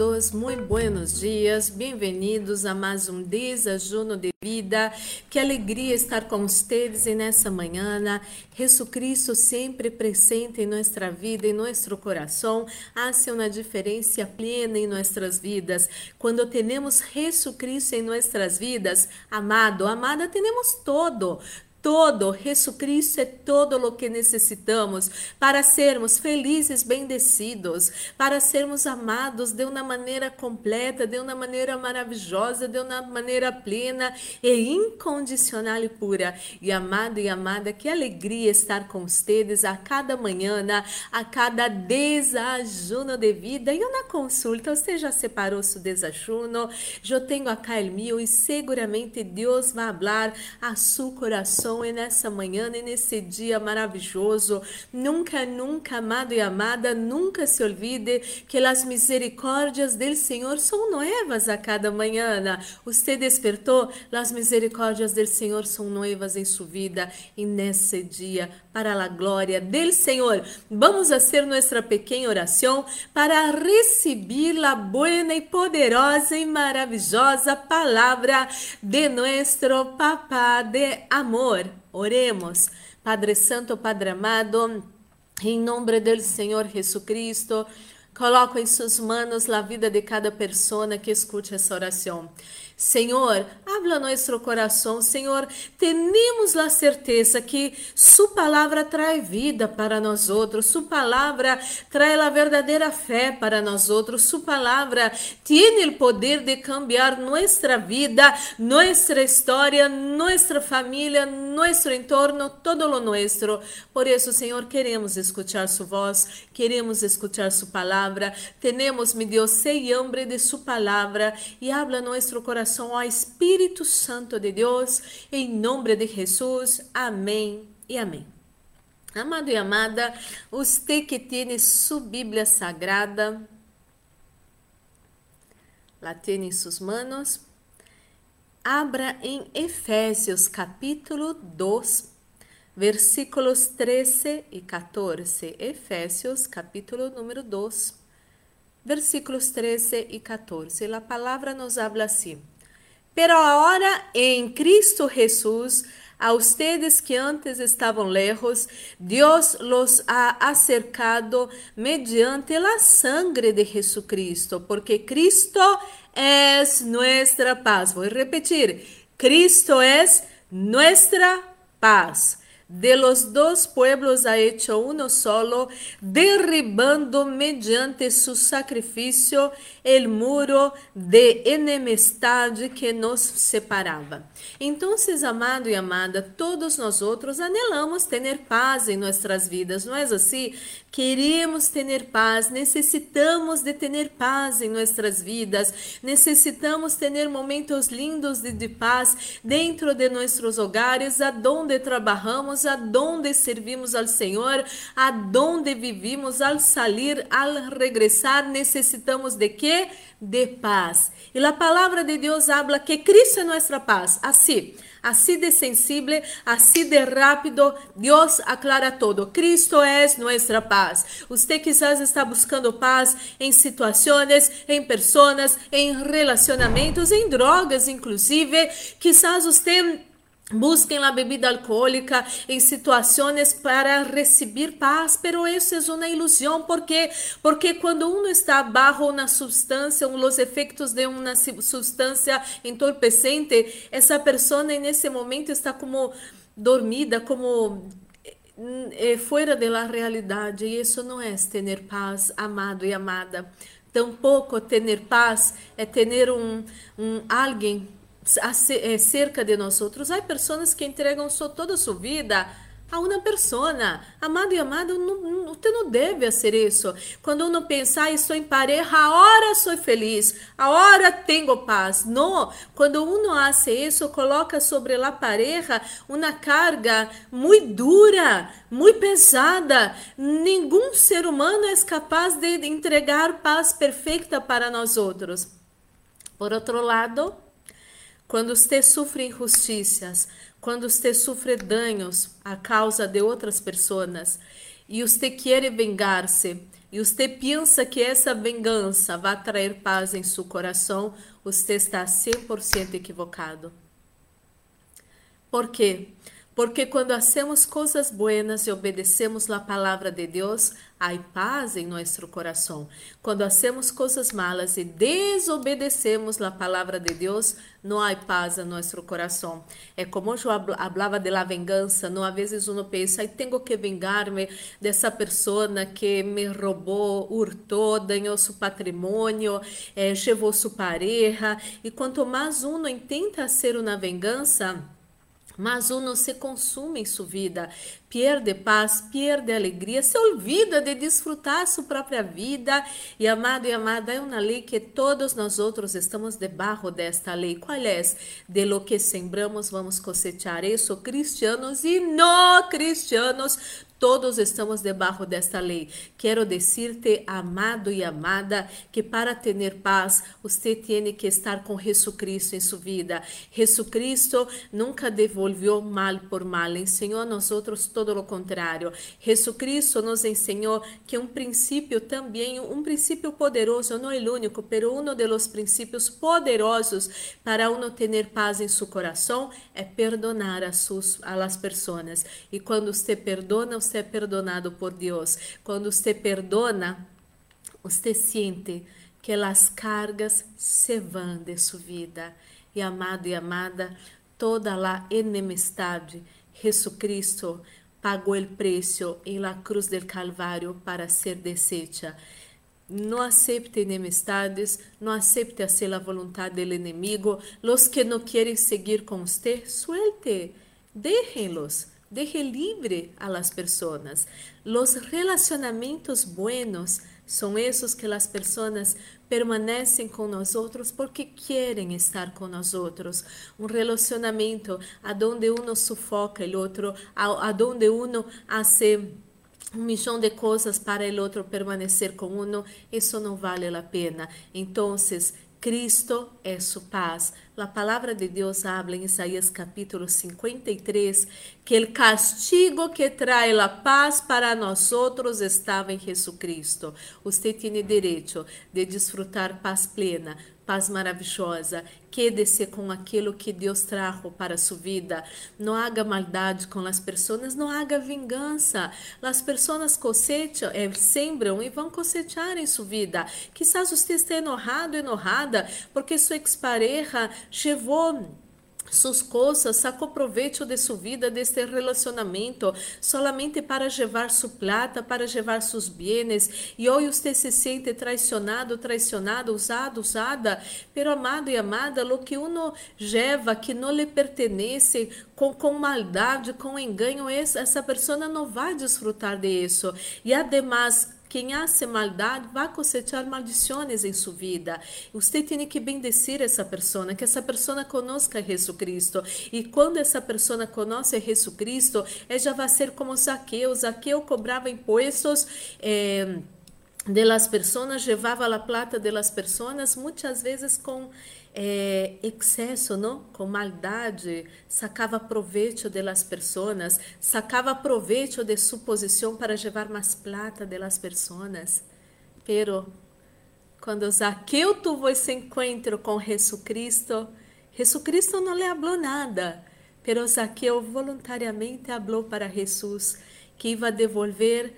todos, muito buenos dias, bem-vindos a mais um desajuno de vida. Que alegria estar com vocês nessa manhã. Jesus Cristo sempre presente em nossa vida, em nosso coração, hace uma diferença plena em nossas vidas. Quando temos Jesus Cristo em nossas vidas, amado, amada, temos todo todo, Jesucristo é todo o que necessitamos para sermos felizes, bendecidos, para sermos amados de uma maneira completa, de uma maneira maravilhosa, de uma maneira plena e incondicional e pura. E amado e amada, que alegria estar com vocês a cada manhã, a cada desajuno de vida. E uma consulta, você já separou seu desajuno? Eu tenho acá o meu e seguramente Deus vai falar a seu coração coração e nessa manhã e nesse dia maravilhoso. Nunca, nunca, amado e amada, nunca se olvide que as misericórdias do Senhor são novas a cada manhã. Você despertou? As misericórdias do Senhor são novas em sua vida e nesse dia, para a glória do Senhor. Vamos fazer nossa pequena oração para receber a boa e poderosa e maravilhosa palavra de nosso Papá de amor. Oremos. Padre Santo, Padre amado, em nome do Senhor Jesucristo, coloco em suas mãos a vida de cada pessoa que escute essa oração. Senhor, habla nosso coração, Senhor, temos a certeza que Sua palavra traz vida para nós outros, Sua palavra traz a verdadeira fé para nós outros, Sua palavra tem o poder de cambiar nossa vida, nossa história, nossa família, nosso entorno, todo o nosso. Por isso, Senhor, queremos escutar Sua voz, queremos escutar Sua palavra, temos, meu Deus, sei hambre de Sua palavra. E habla nosso coração coração ao Espírito Santo de Deus, em nome de Jesus. Amém e amém. Amado e amada, você que tem sua Bíblia Sagrada, lá tem em suas manos, abra em Efésios capítulo 2, versículos 13 e 14. Efésios capítulo número 2, versículos 13 e 14. A palavra nos habla assim. Pero ahora en Cristo Jesús, a ustedes que antes estaban lejos, Dios los ha acercado mediante la sangre de Jesucristo, porque Cristo es nuestra paz. Voy a repetir, Cristo es nuestra paz. De los dos pueblos ha hecho uno solo, derribando mediante su sacrificio el muro de enemistade que nos separava. Então, amado e amada, todos nós outros anelamos ter paz em nossas vidas, não é assim? Queremos ter paz, necessitamos de ter paz em nossas vidas, necessitamos ter momentos lindos de, de paz dentro de nossos hogares, aonde trabalhamos, aonde servimos ao Senhor, aonde vivimos, al sair, al regressar, necessitamos de quê? De paz. E a palavra de Deus habla que Cristo é nossa paz. Assim, Así de sensible, así de rápido, Dios aclara todo. Cristo es nuestra paz. Usted quizás está buscando paz em situações, em pessoas, em relacionamentos, em drogas, inclusive. Quizás usted Busquem a bebida alcoólica em situações para receber paz, pero isso é uma ilusão, porque porque quando uno está bajo uma substância, os efeitos de uma substância entorpecente, essa pessoa nesse momento está como dormida, como é, fora da realidade, e isso não é ter paz, amado e amada. Tampouco ter paz é ter um, um alguém cerca de nós outros. Há pessoas que entregam toda a sua vida a uma pessoa. Amado e amado, não, você não deve fazer isso. Quando uno pensa, ah, estou em pareja, a hora sou feliz, a hora tenho paz. Não, quando uno hace isso, coloca sobre a pareja uma carga muito dura, muito pesada. Nenhum ser humano é capaz de entregar paz perfeita para nós outros. Por outro lado, quando você sofre injustiças, quando você sofre danos a causa de outras pessoas e você quer vengar-se, e você pensa que essa vingança vai trazer paz em seu coração, você está 100% equivocado. Por quê? Porque quando hacemos coisas buenas e obedecemos a palavra de Deus, há paz em nosso coração. Quando hacemos coisas malas e desobedecemos a palavra de Deus, não há paz em nosso coração. É como eu falava de la vingança, não às vezes uno pensa, tenho que vingar-me dessa pessoa que me roubou, hurtou, dañou seu patrimônio, eh, sua pareja, e quanto mais uno intenta ser uma vingança, mas uno se consume em sua vida, perde paz, perde alegria, se olvida de desfrutar sua própria vida. E amado e amada, é uma lei que todos nós outros estamos debaixo desta lei. Qual é? De lo que sembramos, vamos cosechar. Isso, cristianos e não cristianos, Todos estamos debaixo desta lei. Quero dizer-te, amado e amada, que para ter paz, você tem que estar com Jesucristo em sua vida. Jesucristo nunca devolveu mal por mal, ensinou a nós todo o contrário. Jesucristo nos ensinou que um princípio também, um princípio poderoso, não é o único, mas um dos princípios poderosos para uno ter paz em seu coração é perdonar a, sus, a las pessoas. E quando você perdona, você é perdonado por Deus. Quando você perdona, você sente que as cargas se vão de sua vida. E amado e amada, toda a enemistade, Jesucristo pagou o preço em la cruz del Calvário para ser deshecha. Não aceite enemistades, não aceite hacer a vontade do inimigo. Los que não querem seguir com você, suelte, déjenlos. Deje libre a las personas. Los relacionamientos buenos son esos que las personas permanecem com nós outros porque querem estar com nós outros. Um relacionamento aonde uno sufoca o outro, aonde uno hace um milhão de coisas para o outro permanecer com uno, isso não vale a pena. Então, Cristo é sua paz. A palavra de Deus habla em Isaías capítulo 53 que o castigo que traz a paz para nós outros estava em Jesucristo. Você tem direito de desfrutar paz plena, paz maravilhosa. Quede-se com aquilo que Deus trajo para sua vida. Não haga maldade com as pessoas, não haga vingança. As pessoas cosecham, é, sembram e vão cosechar em sua vida. Quizás você esteja enojado, enojada, porque sua expareja levou suas coisas, sacou proveito de sua vida, deste relacionamento, solamente para levar sua plata, para levar seus bens, e hoje você se sente traicionado, traicionado, usado, usada, pero amado e amada, lo que uno leva que não lhe pertenece, com, com maldade, com engano, essa pessoa não vai desfrutar de isso. E además, quem hace maldade vai cosechar maldições em sua vida. Você tem que bendecir essa pessoa, que essa pessoa conozca Jesus Cristo. E quando essa pessoa conhece Jesus Cristo, ela vai ser como Zaqueu. Zaqueu cobrava impostos. Eh, de las personas, levava a plata de las personas, muitas vezes com é, excesso, não? com maldade, sacava proveito de las pessoas, sacava proveito de sua posição para levar mais plata de las pessoas. Pero quando Zaqueu tuvo esse encontro com Jesucristo, Jesucristo não lhe falou nada, pero Zaqueu voluntariamente falou para Jesus que ia devolver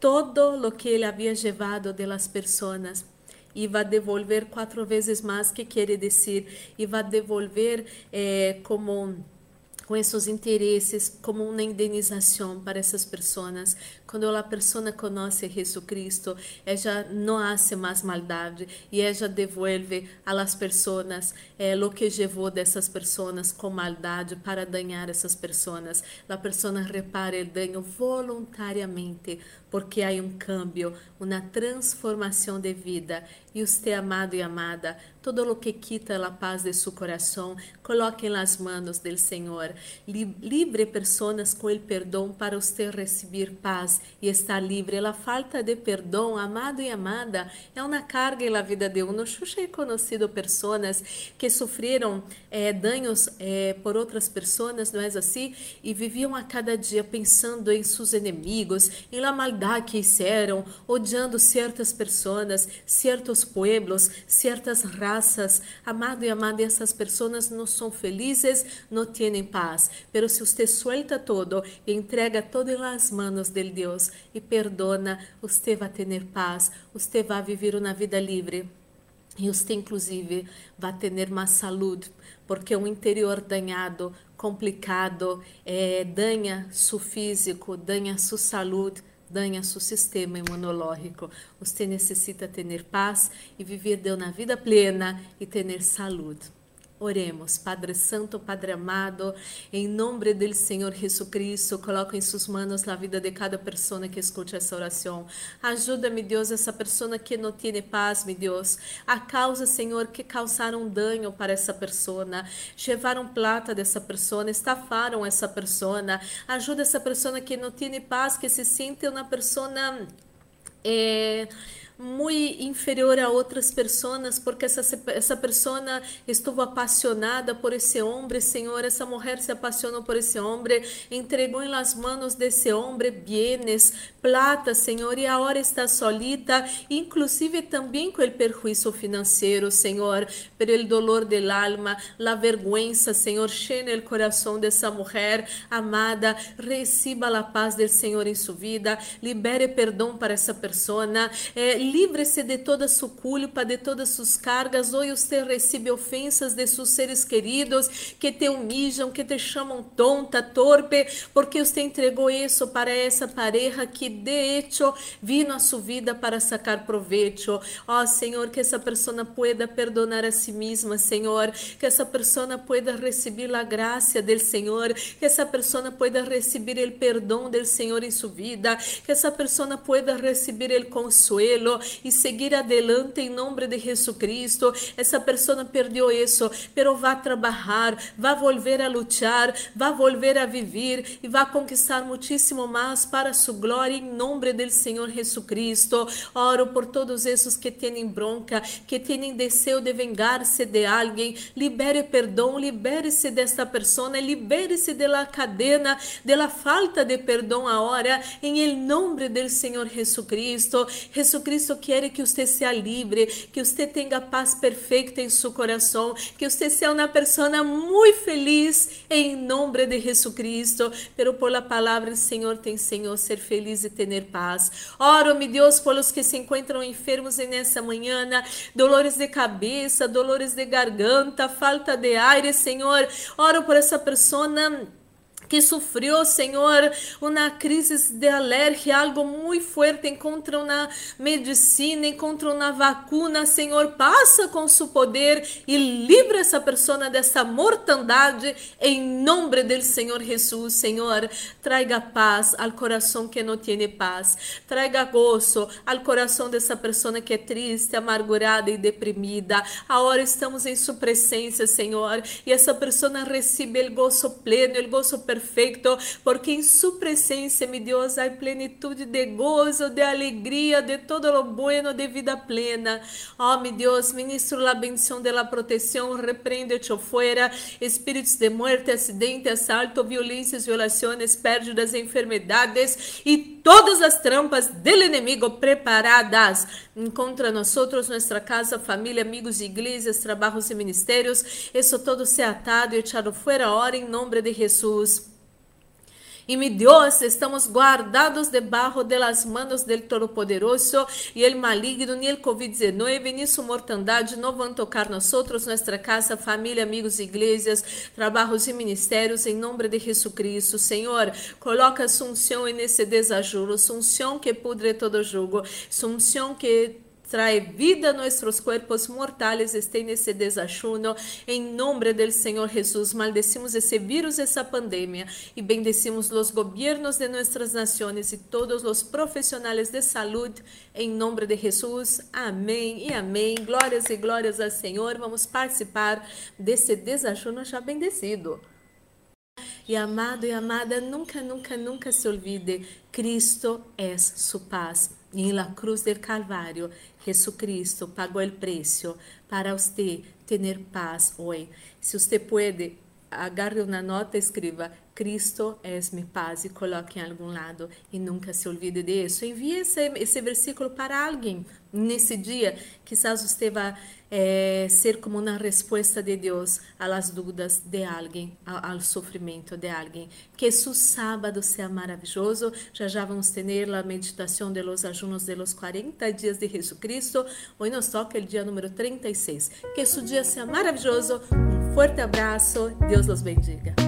todo lo que ele havia levado de las pessoas e vai devolver quatro vezes mais, que quer dizer, e vai devolver eh, como com esses interesses como uma indenização para essas pessoas. Quando a pessoa conhece Jesus Cristo, ela não hace mais maldade e ela devolve las pessoas eh, o que levou dessas pessoas com maldade para danhar essas pessoas. A pessoa repara o dano voluntariamente porque há um cambio, uma transformação de vida. E você, amado e amada, todo o que quita a paz de seu coração, coloque nas mãos do Senhor. Libre pessoas com o perdão para você receber paz e estar livre. A falta de perdão, amado e amada, é uma carga na vida de um. Eu he conhecido pessoas que sofreram eh, danos eh, por outras pessoas, não é assim? E viviam a cada dia pensando em seus inimigos, em la maldade maldad que hicieron, odiando certas pessoas, certos pueblos, certas raças. Amado e amada, essas pessoas não são felizes, não têm paz. Pero se você suelta todo e entrega todo em las manos del Deus e perdona, você vai ter paz, você vai viver uma vida livre. E você, inclusive, vai ter mais saúde, porque o interior danhado, complicado, é, danha seu físico, danha sua saúde, danha seu sistema imunológico. Você necessita ter paz e viver de uma vida plena e ter saúde. Oremos, Padre Santo, Padre amado, em nome do Senhor Jesus Cristo, coloco em suas mãos a vida de cada pessoa que escute essa oração. Ajuda-me, Deus, essa pessoa que não tem paz, meu Deus. A causa, Senhor, que causaram dano para essa pessoa, levaram plata dessa pessoa, estafaram essa pessoa. Ajuda essa pessoa que não tem paz, que se sente uma pessoa. Eh, muito inferior a outras pessoas, porque essa, essa pessoa estuvo apaixonada por esse homem, Senhor, essa mulher se apaixonou por esse homem, entregou em las manos desse homem bienes, plata, Senhor, e agora está solita, inclusive também com o perjuízo financeiro, Senhor, el dolor del alma, la vergüenza, Senhor, llena el coração dessa mulher amada, reciba a paz del Senhor em sua vida, libere perdão para essa pessoa, eh, livre-se de toda sua culpa, de todas suas cargas. Hoje você recebe ofensas de seus seres queridos que te humilham, que te chamam tonta, torpe, porque você entregou isso para essa pareja que de hecho vino a sua vida para sacar proveito. Ó oh, Senhor, que essa pessoa pueda perdonar a si mesma, Senhor, que essa pessoa pueda receber a graça do Senhor, que essa pessoa pueda receber o perdão do Senhor em sua vida, que essa pessoa pueda receber o consuelo, e seguir adelante em nome de Jesus Cristo. Essa pessoa perdeu isso, pero vai trabalhar, vai volver a lutar, vai volver a viver e vai conquistar muitíssimo mais para sua glória em nome do Senhor Jesus Cristo. Oro por todos esses que têm bronca, que têm desejo de vingar-se de alguém. Libere perdão, libere-se desta pessoa, libere-se da cadena, da falta de perdão agora, em nome do Senhor Jesus Cristo. Jesus Cristo quer que você seja livre, que você tenha paz perfeita em seu coração, que você seja uma pessoa muito feliz em nome de Jesus Cristo. Pero por la palavra do Senhor tem Senhor ser feliz e ter paz. Oro, meu Deus, por os que se encontram enfermos nessa manhã, dolores de cabeça, dolores de garganta, falta de aire, Senhor. Oro por essa pessoa que sofreu, Senhor, uma crise de alergia, algo muito forte, encontra uma medicina, encontra uma vacuna, Senhor, passa com seu poder e livra essa pessoa dessa mortandade em nome do Senhor Jesus, Senhor, traga paz ao coração que não tem paz, traga gozo ao coração dessa pessoa que é triste, amargurada e deprimida. Agora estamos em sua presença, Senhor, e essa pessoa recebe o gozo pleno, o gozo perfeito perfeito, porque em sua presença, meu Deus, há plenitude de gozo, de alegria, de todo lo bueno, de vida plena. Oh, meu Deus, ministro a bendição de la proteção, repreende-te fora, espíritos de muerte, acidente, assalto, violências, violações, pérdidas, enfermedades e todas as trampas del inimigo preparadas. Encontra nós outros, nossa casa, família, amigos, igrejas, trabalhos e ministérios. Isso todo se atado e echado fora, hora em nome de Jesus. E mi Deus, estamos guardados debaixo de las del Todo-Poderoso e el maligno ni el COVID-19 ni su mortandade não vão tocar nós nossa casa, família, amigos, igrejas, trabalhos e ministérios, em nome de Jesus Cristo. Senhor, coloca a unção nesse desajuro, unção que pudre todo jugo, unção que trae vida a nuestros cuerpos mortales, estén nesse desachuno. Em nome do Senhor Jesus, maldecimos esse vírus, essa pandemia e bendecimos os governos de nossas nações e todos os profissionais de saúde. Em nome de Jesus, amém e amém. Glórias e glórias ao Senhor. Vamos participar desse desachuno já bendecido. E amado e amada, nunca, nunca, nunca se olvide: Cristo é sua paz. E la cruz del Calvário, Jesucristo pagou o preço para você ter paz hoje. Se você pode agarre uma nota e escreva Cristo é mi paz e coloque em algum lado e nunca se olvide disso. Envie esse, esse versículo para alguém nesse dia. Quizás você vá é, ser como uma resposta de Deus às dúvidas de alguém, ao, ao sofrimento de alguém. Que seu sábado seja maravilhoso. Já já vamos ter a meditação de los ajunos de los 40 dias de Jesus Cristo. Hoje nos toca o dia número 36. Que seu dia seja maravilhoso. Forte abraço. Deus los bendiga.